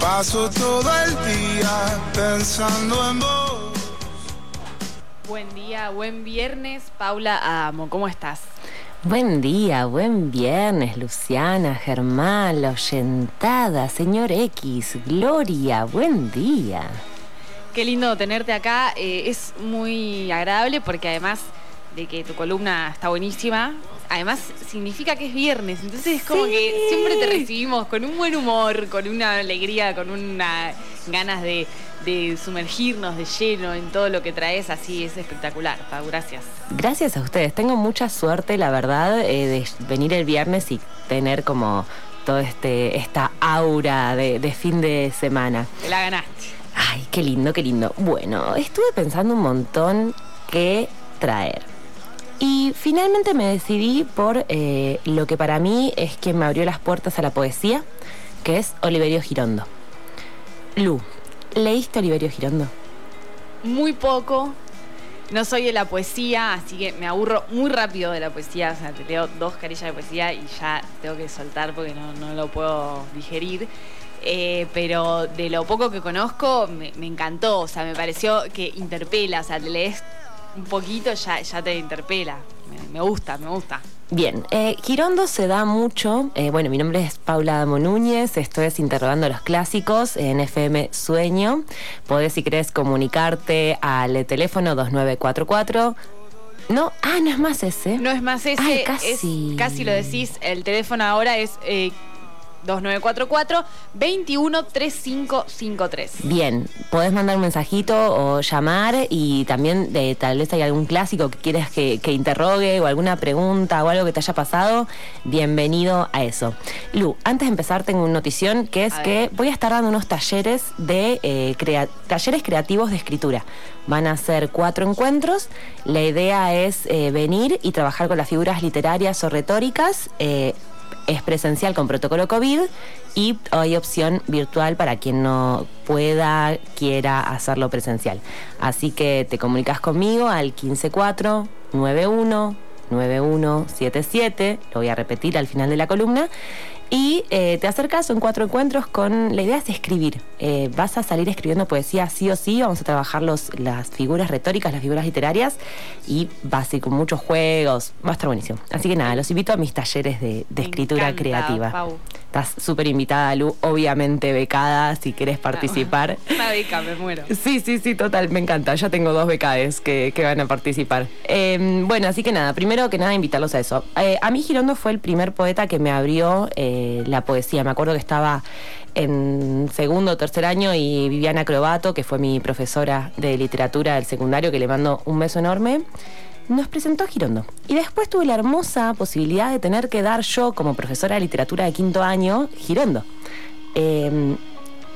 Paso todo el día pensando en vos. Buen día, buen viernes, Paula Amo, ¿cómo estás? Buen día, buen viernes, Luciana, Germán, la oyentada, señor X, Gloria, buen día. Qué lindo tenerte acá, eh, es muy agradable porque además de que tu columna está buenísima, además significa que es viernes, entonces es como que siempre te recibimos con un buen humor, con una alegría, con una ganas de, de sumergirnos de lleno en todo lo que traes, así es espectacular, Pau, gracias. Gracias a ustedes, tengo mucha suerte, la verdad, eh, de venir el viernes y tener como todo este esta aura de, de fin de semana. Te la ganaste. Ay, qué lindo, qué lindo. Bueno, estuve pensando un montón qué traer. Y finalmente me decidí por eh, lo que para mí es que me abrió las puertas a la poesía, que es Oliverio Girondo. Lu, ¿leíste Oliverio Girondo? Muy poco, no soy de la poesía, así que me aburro muy rápido de la poesía. O sea, te leo dos carillas de poesía y ya tengo que soltar porque no, no lo puedo digerir. Eh, pero de lo poco que conozco, me, me encantó. O sea, me pareció que interpela. O sea, te lees un poquito, ya, ya te interpela. Me, me gusta, me gusta. Bien, eh, Girondo se da mucho. eh, bueno, mi nombre es Paula Damo Núñez, esto es Interrogando los Clásicos en FM Sueño. Podés, si querés, comunicarte al teléfono 2944. No, ah, no es más ese. No es más ese, Ay, casi. es- casi lo decís. El teléfono ahora es eh, 2944 213553. Bien, podés mandar un mensajito o llamar y también de, tal vez hay algún clásico que quieras que, que interrogue o alguna pregunta o algo que te haya pasado, bienvenido a eso. Lu, antes de empezar tengo una notición que es que voy a estar dando unos talleres de eh, crea- talleres creativos de escritura. Van a ser cuatro encuentros. La idea es eh, venir y trabajar con las figuras literarias o retóricas. eh, es presencial con protocolo COVID y hay opción virtual para quien no pueda, quiera hacerlo presencial. Así que te comunicas conmigo al 154 91 9177, lo voy a repetir al final de la columna, y eh, te acercas, son cuatro encuentros con, la idea es escribir, Eh, vas a salir escribiendo poesía sí o sí, vamos a trabajar los, las figuras retóricas, las figuras literarias, y vas a ir con muchos juegos, va a estar buenísimo. Así que nada, los invito a mis talleres de, escritura encanta, creativa. Pau. Estás súper invitada, Lu, obviamente becada, si querés participar. Una beca, me muero. Sí, sí, sí, total, me encanta. Ya tengo dos becades que, que van a participar. Eh, bueno, así que nada, primero que nada, invitarlos a eso. Eh, a mí Girondo fue el primer poeta que me abrió eh, la poesía. Me acuerdo que estaba en segundo o tercer año y Viviana Crobato, que fue mi profesora de literatura del secundario, que le mando un beso enorme nos presentó Girondo. Y después tuve la hermosa posibilidad de tener que dar yo, como profesora de literatura de quinto año, Girondo. Eh,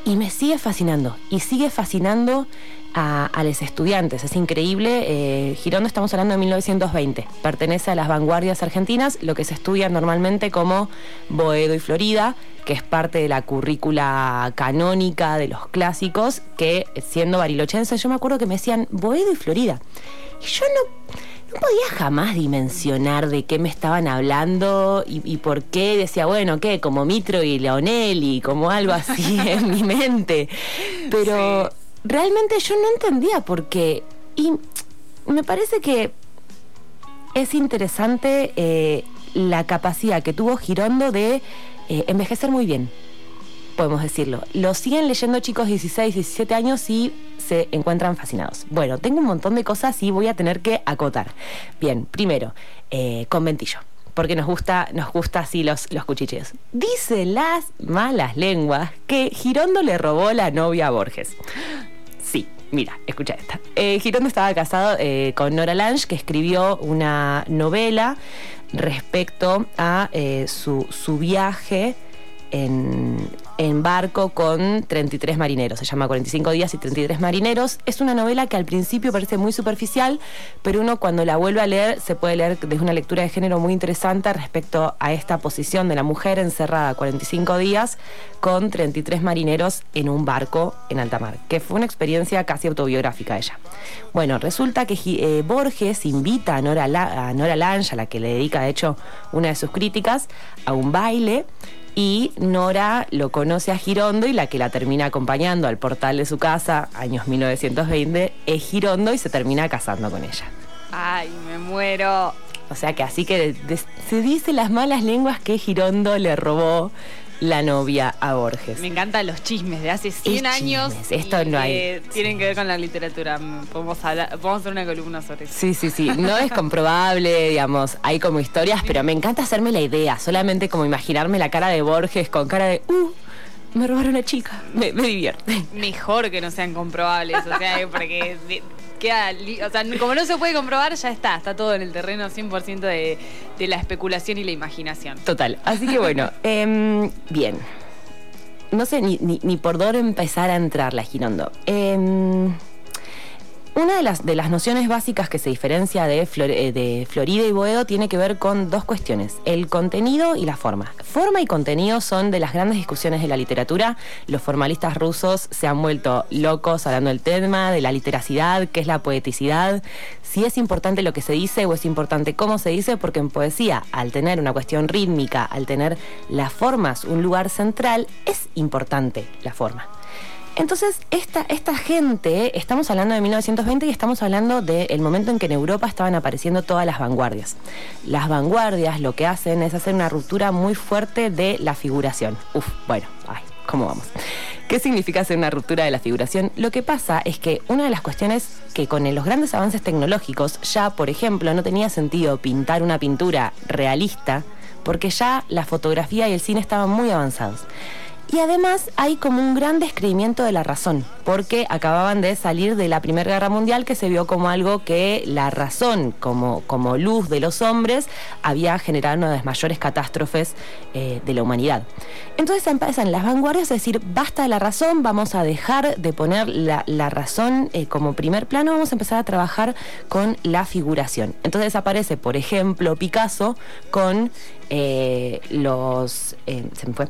y me sigue fascinando. Y sigue fascinando a, los estudiantes. Es increíble. Eh, Girondo estamos hablando de 1920. Pertenece a las vanguardias argentinas, lo que se estudia normalmente como Boedo y Florida, que es parte de la currícula canónica de los clásicos, que siendo barilochense, yo me acuerdo que me decían Boedo y Florida. Y yo no, no podía jamás dimensionar de qué me estaban hablando y, y por qué decía, bueno, ¿qué? Como Mitro y Leonel y como algo así en mi mente. Pero realmente yo no entendía por qué. Y me parece que es interesante eh, la capacidad que tuvo Girondo de eh, envejecer muy bien podemos decirlo. Lo siguen leyendo chicos de 16, 17 años y se encuentran fascinados. Bueno, tengo un montón de cosas y voy a tener que acotar. Bien, primero, eh, conventillo. Porque nos gusta, nos gusta así los, los cuchicheos. Dicen las malas lenguas que Girondo le robó la novia a Borges. Sí, mira, escucha esta. Eh, Girondo estaba casado eh, con Nora Lange, que escribió una novela respecto a eh, su, su viaje en, en barco con 33 marineros. Se llama 45 días y 33 marineros. Es una novela que al principio parece muy superficial, pero uno cuando la vuelve a leer se puede leer desde una lectura de género muy interesante respecto a esta posición de la mujer encerrada 45 días con 33 marineros en un barco en alta mar, que fue una experiencia casi autobiográfica ella. Bueno, resulta que eh, Borges invita a Nora, a Nora Lange, a la que le dedica de hecho una de sus críticas, a un baile y Nora lo conoce a Girondo y la que la termina acompañando al portal de su casa, años 1920, es Girondo y se termina casando con ella. Ay, me muero. O sea que así que de- se dice las malas lenguas que Girondo le robó la novia a Borges. Me encantan los chismes de hace 100 Es años. esto y no hay- que tienen que ver con la literatura. Podemos, hablar, podemos hacer una columna sobre eso. Sí, sí, sí. No es comprobable, digamos. Hay como historias, pero me encanta hacerme la idea. Solamente como imaginarme la cara de Borges con cara de, uh, me robaron una chica. Me, me divierte. Mejor que no sean comprobables. O sea, porque queda. O sea, como no se puede comprobar, ya está. Está todo en el terreno 100% de, de la especulación y la imaginación. Total. Así que bueno, em, bien. No sé ni, ni- ni por dónde empezar a entrar la Girondo. Em, una de las, de las nociones básicas que se diferencia de, Flor- eh, Florida y Boedo tiene que ver con dos cuestiones, el contenido y la forma. Forma y contenido son de las grandes discusiones de la literatura. Los formalistas rusos se han vuelto locos hablando del tema, de la literacidad, qué es la poeticidad, si es importante lo que se dice o es importante cómo se dice, porque en poesía, al tener una cuestión rítmica, al tener las formas un lugar central, es importante la forma. Entonces, esta, esta gente, estamos hablando de 1920 y estamos hablando del momento en que en Europa estaban apareciendo todas las vanguardias. Las vanguardias lo que hacen es hacer una ruptura muy fuerte de la figuración. Uf, bueno, ay, ¿cómo vamos? ¿Qué significa hacer una ruptura de la figuración? Lo que pasa es que una de las cuestiones que con los grandes avances tecnológicos ya, por ejemplo, no tenía sentido pintar una pintura realista porque ya la fotografía y el cine estaban muy avanzados. Y además hay como un gran descreimiento de la razón, porque acababan de salir de la Primera Guerra Mundial que se vio como algo que la razón, como, como luz de los hombres, había generado una de las mayores catástrofes eh, de la humanidad. Entonces empiezan las vanguardias a decir, basta de la razón, vamos a dejar de poner la, razón eh, como primer plano, vamos a empezar a trabajar con la figuración. Entonces aparece, por ejemplo, Picasso con eh, los... se me fue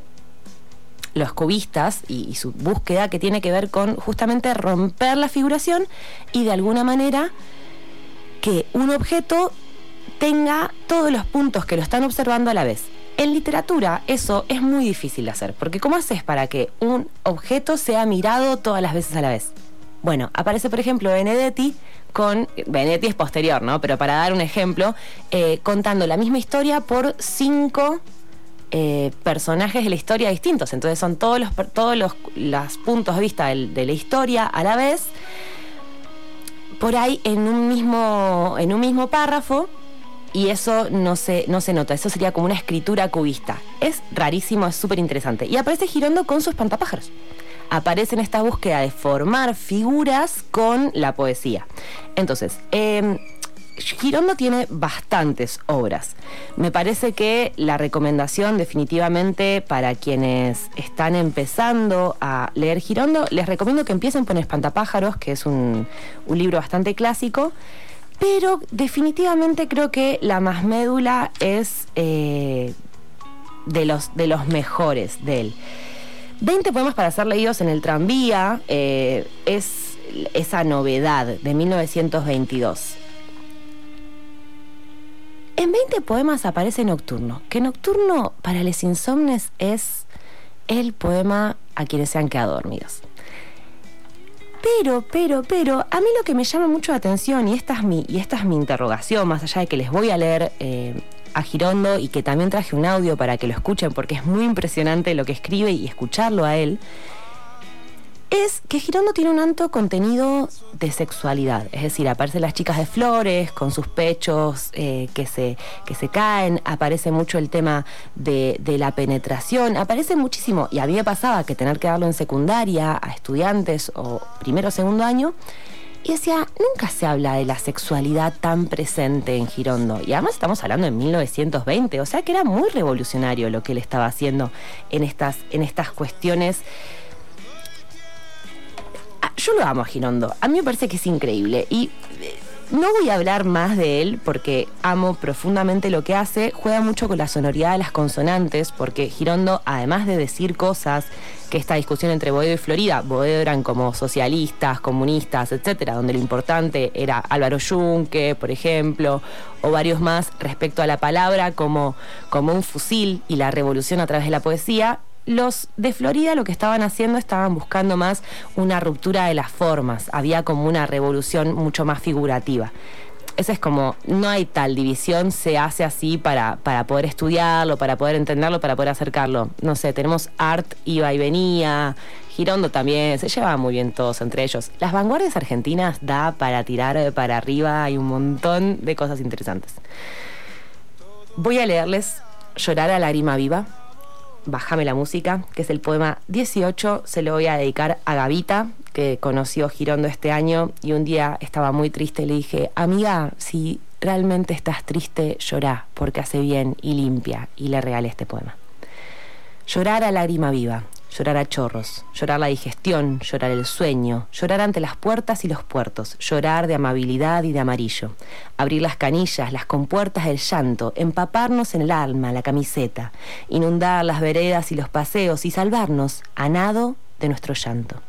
los cubistas y, su búsqueda que tiene que ver con justamente romper la figuración y de alguna manera que un objeto tenga todos los puntos que lo están observando a la vez. En literatura eso es muy difícil de hacer, porque ¿cómo haces para que un objeto sea mirado todas las veces a la vez? Bueno, aparece por ejemplo Benedetti con, Benedetti es posterior, ¿no? Pero para dar un ejemplo, eh, contando la misma historia por cinco eh, personajes de la historia distintos. Entonces son todos los, todos los, los puntos de vista de la historia a la vez, por ahí en un mismo, en un mismo párrafo, y eso no se, no se nota. Eso sería como una escritura cubista. Es rarísimo, es súper interesante. Y aparece Girondo con sus espantapájaros. Aparece en esta búsqueda de formar figuras con la poesía. Entonces, eh, Girondo tiene bastantes obras. Me parece que la recomendación definitivamente para quienes están empezando a leer Girondo, les recomiendo que empiecen con Espantapájaros, que es un, un libro bastante clásico, pero definitivamente creo que la más médula es eh, de, los, de los mejores de él. 20 poemas para ser leídos en el tranvía eh, es esa novedad de 1922. En 20 poemas aparece Nocturno, que Nocturno para les insomnes es el poema a quienes se han quedado dormidos. Pero, pero, pero, a mí lo que me llama mucho la atención, y esta es mi, y esta es mi interrogación, más allá de que les voy a leer eh, a Girondo y que también traje un audio para que lo escuchen, porque es muy impresionante lo que escribe y escucharlo a él, es que Girondo tiene un alto contenido de sexualidad. Es decir, aparecen las chicas de flores con sus pechos eh, que, se, que se caen, aparece mucho el tema de, de la penetración, aparece muchísimo. Y a mí me pasaba que tener que darlo en secundaria a estudiantes o primero o segundo año. Y decía, nunca se habla de la sexualidad tan presente en Girondo. Y además estamos hablando en 1920, o sea que era muy revolucionario lo que él estaba haciendo en estas, en estas cuestiones yo lo amo a Girondo. A mí me parece que es increíble. Y eh, No voy a hablar más de él porque amo profundamente lo que hace. Juega mucho con la sonoridad de las consonantes porque Girondo, además de decir cosas que esta discusión entre Boedo y Florida, Boedo eran como socialistas, comunistas, etcétera, donde lo importante era Álvaro Yunque, por ejemplo, o varios más respecto a la palabra como, como un fusil y la revolución a través de la poesía los de Florida lo que estaban haciendo estaban buscando más una ruptura de las formas, había como una revolución mucho más figurativa. Esa es como, no hay tal división, se hace así para, para poder estudiarlo, para poder entenderlo, para poder acercarlo. No sé, tenemos art, iba y venía, Girondo también, se llevaban muy bien todos entre ellos. Las vanguardias argentinas da para tirar para arriba, hay un montón de cosas interesantes. Voy a leerles Llorar a lágrima viva Bájame la música, que es el poema 18, se lo voy a dedicar a Gavita, que conoció Girondo este año y un día estaba muy triste y le dije, amiga, si realmente estás triste, llorá, porque hace bien y limpia, y le regalé este poema. Llorar a lágrima viva, llorar a chorros, llorar la digestión, llorar el sueño, llorar ante las puertas y los puertos, llorar de amabilidad y de amarillo, abrir las canillas, las compuertas del llanto, empaparnos en el alma, la camiseta, inundar las veredas y los paseos y salvarnos a nado de nuestro llanto.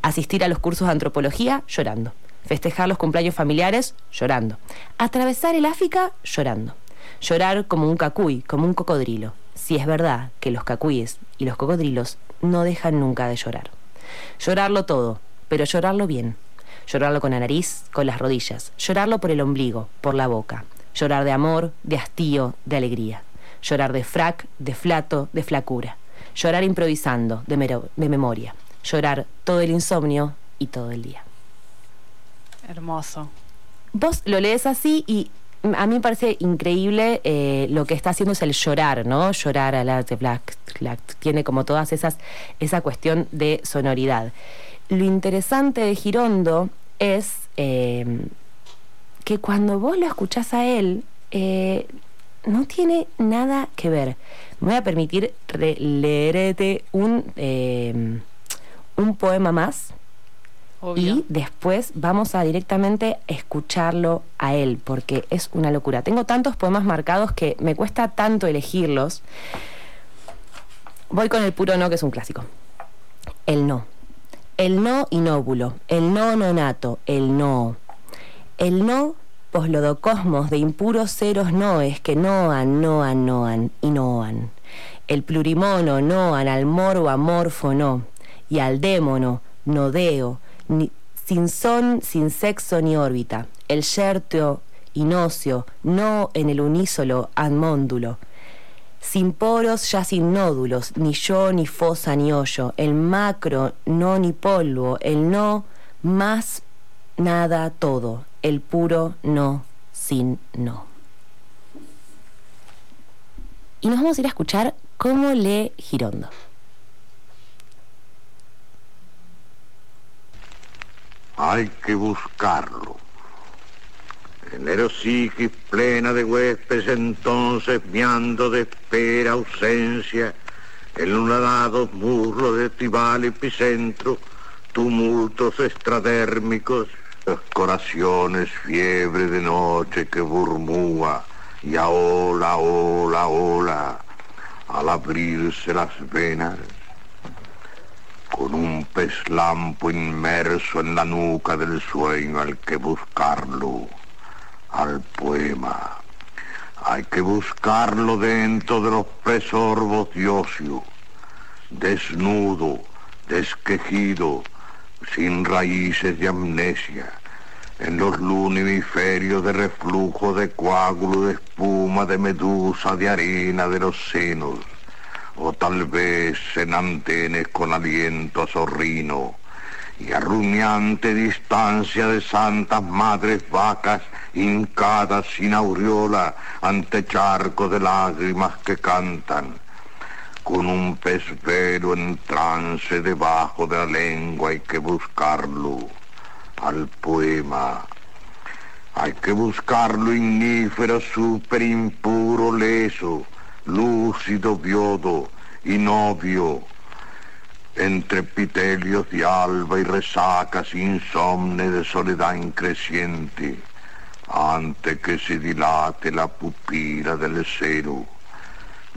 Asistir a los cursos de antropología llorando, festejar los cumpleaños familiares llorando, atravesar el África llorando, llorar como un cacuy, como un cocodrilo, si es verdad que los cacuyes y los cocodrilos no dejan nunca de llorar. Llorarlo todo, pero llorarlo bien. Llorarlo con la nariz, con las rodillas. Llorarlo por el ombligo, por la boca. Llorar de amor, de hastío, de alegría. Llorar de frac, de flato, de flacura. Llorar improvisando, de, de memoria. Llorar todo el insomnio y todo el día. Hermoso. Vos lo lees así y a mí me parece increíble eh, lo que está haciendo es el llorar, ¿no? Llorar al arte black, tiene como todas esas, esa cuestión de sonoridad. Lo interesante de Girondo es em, que cuando vos lo escuchás a él, eh, no tiene nada que ver. Me voy a permitir leerte un, un poema más y después vamos a directamente escucharlo a él, porque es una locura. Tengo tantos poemas marcados que me cuesta tanto elegirlos. Voy con el puro no, que es un clásico. El no. El no inóbulo, el no nonato, el no. El no poslodocosmos de impuros ceros noes que noan, noan, noan y noan. El plurimono noan al moro amorfo no, y al démono, nodeo, sin son, sin sexo ni órbita, el yerteo inócio, no en el unísolo admóndulo, sin poros ya sin nódulos, ni yo ni fosa ni hoyo, el macro no ni polvo, el no más nada todo, el puro no sin no. Y nos vamos a ir a escuchar cómo lee Girondo. Hay que buscarlo. En Erosígis plena de huéspedes entonces miando de espera ausencia, en lunadados muslos de tribal epicentro, tumultos extradérmicos, corazones fiebre de noche que burmúa. Y a ola, ola, ola, al abrirse las venas con un pez lampo inmerso en la nuca del sueño al que buscarlo, al poema. Hay que buscarlo dentro de los presorbos de desnudo, desquejido, sin raíces de amnesia, en los lunimiferios de reflujo de coágulo, de espuma, de medusa, de arena de los senos o tal vez en antenes con aliento a zorrino y a rumiante distancia de santas madres vacas hincadas sin aureola ante charco de lágrimas que cantan, con un pez velo en trance debajo de la lengua hay que buscarlo al poema. Hay que buscarlo ignífero, súper impuro, leso, lúcido viodo y novio, entre pitelios de alba y resacas insomne de soledad increciente, antes que se dilate la pupila del cero,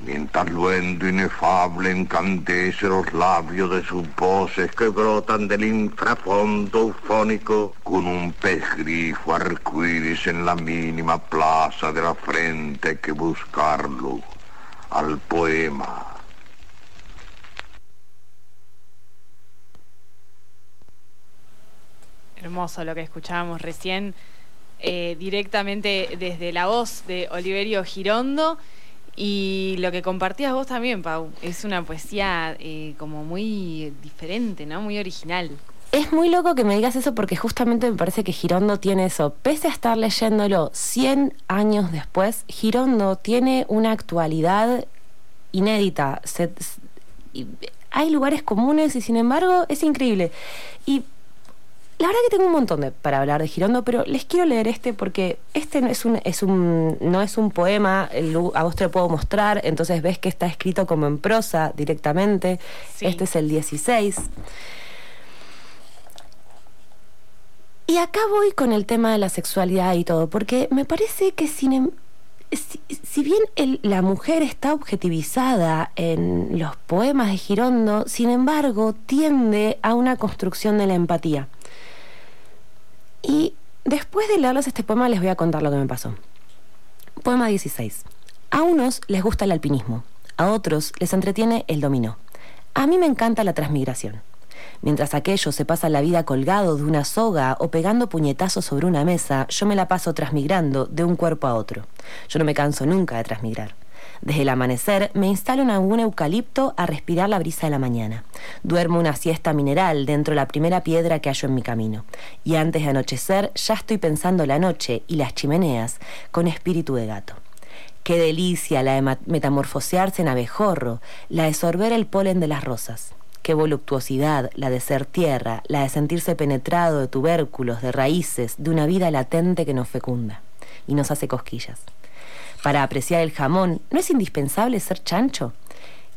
mientras luendo inefable encandece los labios de sus voces que brotan del infrafondo eufónico con un pez grifo en la mínima plaza de la frente que buscarlo al poema. Hermoso lo que escuchábamos recién, eh, directamente desde la voz de Oliverio Girondo. Y lo que compartías vos también, Pau, es una poesía eh, como muy diferente, ¿no? Muy original. Es muy loco que me digas eso porque justamente me parece que Girondo tiene eso. Pese a estar leyéndolo 100 años después, Girondo tiene una actualidad inédita. hay lugares comunes y sin embargo es increíble. Y la verdad que tengo un montón de, para hablar de Girondo, pero les quiero leer este porque este no es un, es un, no es un poema, a vos te lo puedo mostrar, entonces ves que está escrito como en prosa directamente. Este es el 16. Y acá voy con el tema de la sexualidad y todo, porque me parece que sin, em, si, bien la mujer está objetivizada en los poemas de Girondo, sin embargo tiende a una construcción de la empatía. Y después de leerles este poema les voy a contar lo que me pasó. Poema 16. A unos les gusta el alpinismo, a otros les entretiene el dominó. A mí me encanta la transmigración. Mientras aquellos se pasan la vida colgado de una soga o pegando puñetazos sobre una mesa, yo me la paso transmigrando de un cuerpo a otro. Yo no me canso nunca de transmigrar. Desde el amanecer me instalo en algún eucalipto a respirar la brisa de la mañana. Duermo una siesta mineral dentro de la primera piedra que hallo en mi camino. Y antes de anochecer ya estoy pensando la noche y las chimeneas con espíritu de gato. Qué delicia la de metamorfosearse en abejorro, la de sorber el polen de las rosas. Qué voluptuosidad la de ser tierra, la de sentirse penetrado de tubérculos, de raíces, de una vida latente que nos fecunda y nos hace cosquillas. Para apreciar el jamón, ¿no es indispensable ser chancho?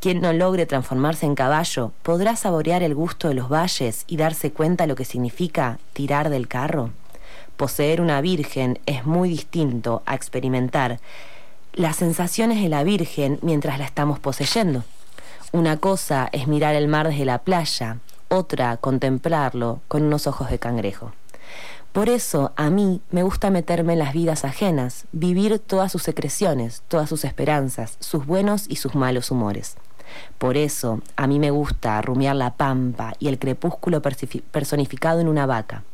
Quien no logre transformarse en caballo podrá saborear el gusto de los valles y darse cuenta lo que significa tirar del carro. Poseer una virgen es muy distinto a experimentar las sensaciones de la virgen mientras la estamos poseyendo. Una cosa es mirar el mar desde la playa, otra contemplarlo con unos ojos de cangrejo. Por eso a mí me gusta meterme en las vidas ajenas, vivir todas sus secreciones, todas sus esperanzas, sus buenos y sus malos humores. Por eso a mí me gusta rumiar la pampa y el crepúsculo personificado en una vaca,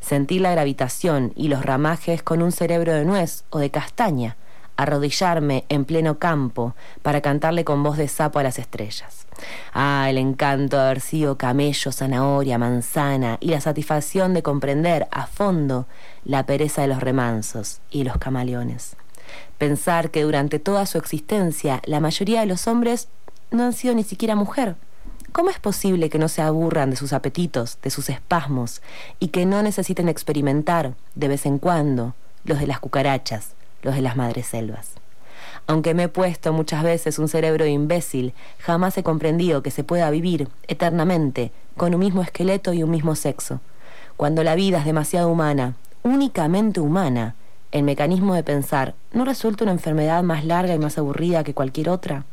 sentir la gravitación y los ramajes con un cerebro de nuez o de castaña, arrodillarme en pleno campo para cantarle con voz de sapo a las estrellas. Ah, el encanto de haber sido camello, zanahoria, manzana y la satisfacción de comprender a fondo la pereza de los remansos y los camaleones. Pensar que durante toda su existencia la mayoría de los hombres no han sido ni siquiera mujer. ¿Cómo es posible que no se aburran de sus apetitos, de sus espasmos, y que no necesiten experimentar, de vez en cuando, los de las cucarachas, los de las madres selvas? Aunque me he puesto muchas veces un cerebro imbécil, jamás he comprendido que se pueda vivir eternamente con un mismo esqueleto y un mismo sexo. Cuando la vida es demasiado humana, únicamente humana, el mecanismo de pensar no resulta una enfermedad más larga y más aburrida que cualquier otra.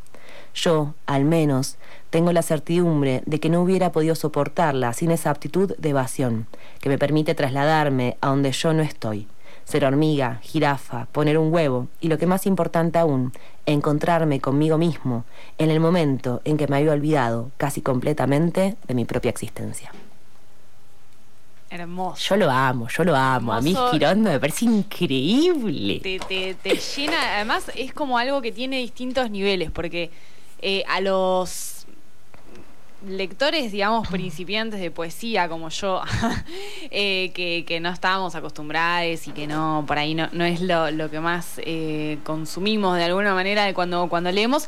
Yo, al menos, tengo la certidumbre de que no hubiera podido soportarla sin esa aptitud de evasión, que me permite trasladarme a donde yo no estoy ser hormiga, jirafa, poner un huevo y lo que más importante aún, encontrarme conmigo mismo en el momento en que me había olvidado casi completamente de mi propia existencia. Hermoso. Yo lo amo, yo lo amo. A mí Girondo me parece increíble. Te, llena, además es como algo que tiene distintos niveles, porque eh, a los lectores, digamos, principiantes de poesía como yo, eh, que, no estábamos acostumbrados y que no, por ahí no, no es lo, que más eh, consumimos de alguna manera de cuando, cuando leemos,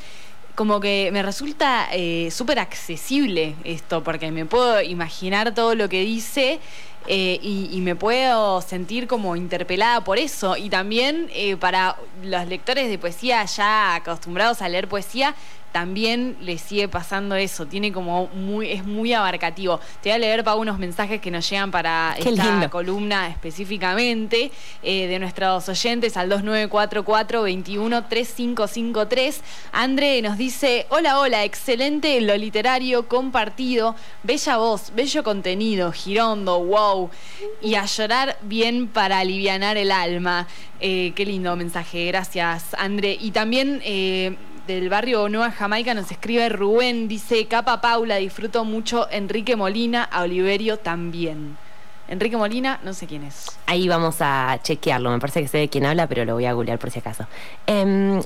como que me resulta eh, súper accesible esto, porque me puedo imaginar todo lo que dice eh, y, y me puedo sentir como interpelada por eso. Y también eh, para los lectores de poesía ya acostumbrados a leer poesía, también le sigue pasando eso, tiene como muy, es muy abarcativo. Te voy a leer para unos mensajes que nos llegan para Qué esta lindo. columna específicamente eh, de nuestros oyentes al 2944 21 3553. André nos dice, hola, hola, excelente lo literario compartido, bella voz, bello contenido, girondo, wow, y a llorar bien para alivianar el alma. Eh, qué lindo mensaje, gracias André. Y también... eh, del barrio Nueva Jamaica nos escribe Rubén, dice, Capa Paula, disfruto mucho Enrique Molina, a Oliverio también. Enrique Molina, no sé quién es. Ahí vamos a chequearlo. Me parece que sé de quién habla, pero lo voy a googlear por si acaso. Em,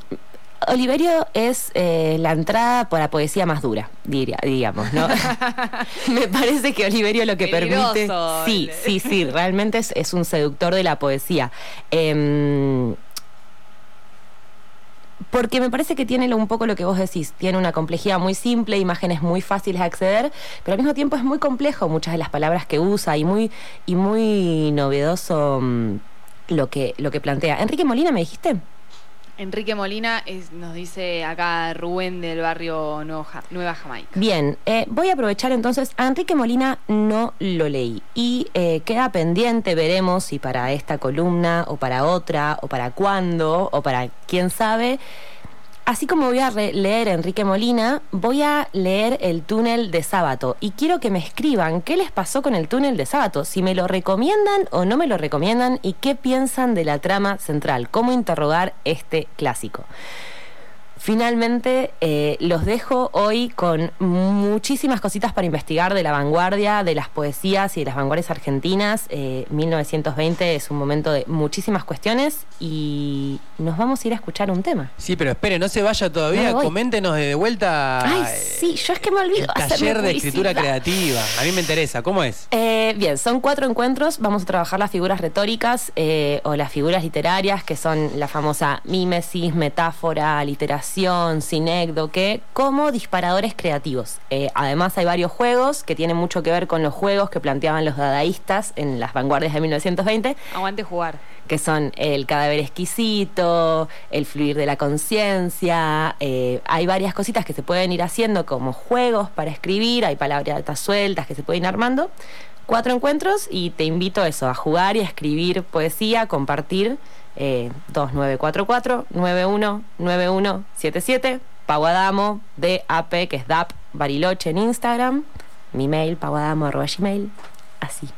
Oliverio es eh, la entrada para poesía más dura, diría, digamos, ¿no? Me parece que Oliverio lo que permite. Sí, sí, sí, realmente es, es un seductor de la poesía. Em, porque me parece que tiene un poco lo que vos decís, tiene una complejidad muy simple, imágenes muy fáciles de acceder, pero al mismo tiempo es muy complejo muchas de las palabras que usa y muy, y muy novedoso mm, lo que, lo que plantea. Enrique Molina, ¿me dijiste? Enrique Molina es- nos dice acá Rubén del barrio Nueva Jamaica. Bien, eh, voy a aprovechar entonces, a Enrique Molina no lo leí y eh, queda pendiente, veremos si para esta columna o para otra o para cuándo o para quién sabe. Así como voy a leer Enrique Molina, voy a leer El túnel de Sábato y quiero que me escriban qué les pasó con el túnel de Sábato, si me lo recomiendan o no me lo recomiendan y qué piensan de la trama central, cómo interrogar este clásico. Finalmente, eh, los dejo hoy con muchísimas cositas para investigar de la vanguardia, de las poesías y de las vanguardias argentinas. Eh, 1920 es un momento de muchísimas cuestiones y nos vamos a ir a escuchar un tema. Sí, pero espere, no se vaya No todavía. voy. Coméntenos de vuelta. Ay, eh, sí, yo es que me olvido. el taller de escritura creativa. A mí me interesa. ¿Cómo es? Eh, bien, son cuatro encuentros. Vamos a trabajar las figuras retóricas eh, o las figuras literarias, que son la famosa mímesis, metáfora, literación, sinécdoque, como disparadores creativos. Eh, además, hay varios juegos que tienen mucho que ver con los juegos que planteaban los dadaístas en las vanguardias de 1920 Aguante jugar. que son el cadáver exquisito, el fluir de la conciencia, eh, hay varias cositas que se pueden ir haciendo como juegos para escribir, hay palabras sueltas que se pueden ir armando. Cuatro encuentros y te invito a eso, a jugar y a escribir poesía, a compartir eh, 2944-919177, Paguadamo, DAP, que es DAP, Bariloche en Instagram, mi mail, paguadamo.gmail, así.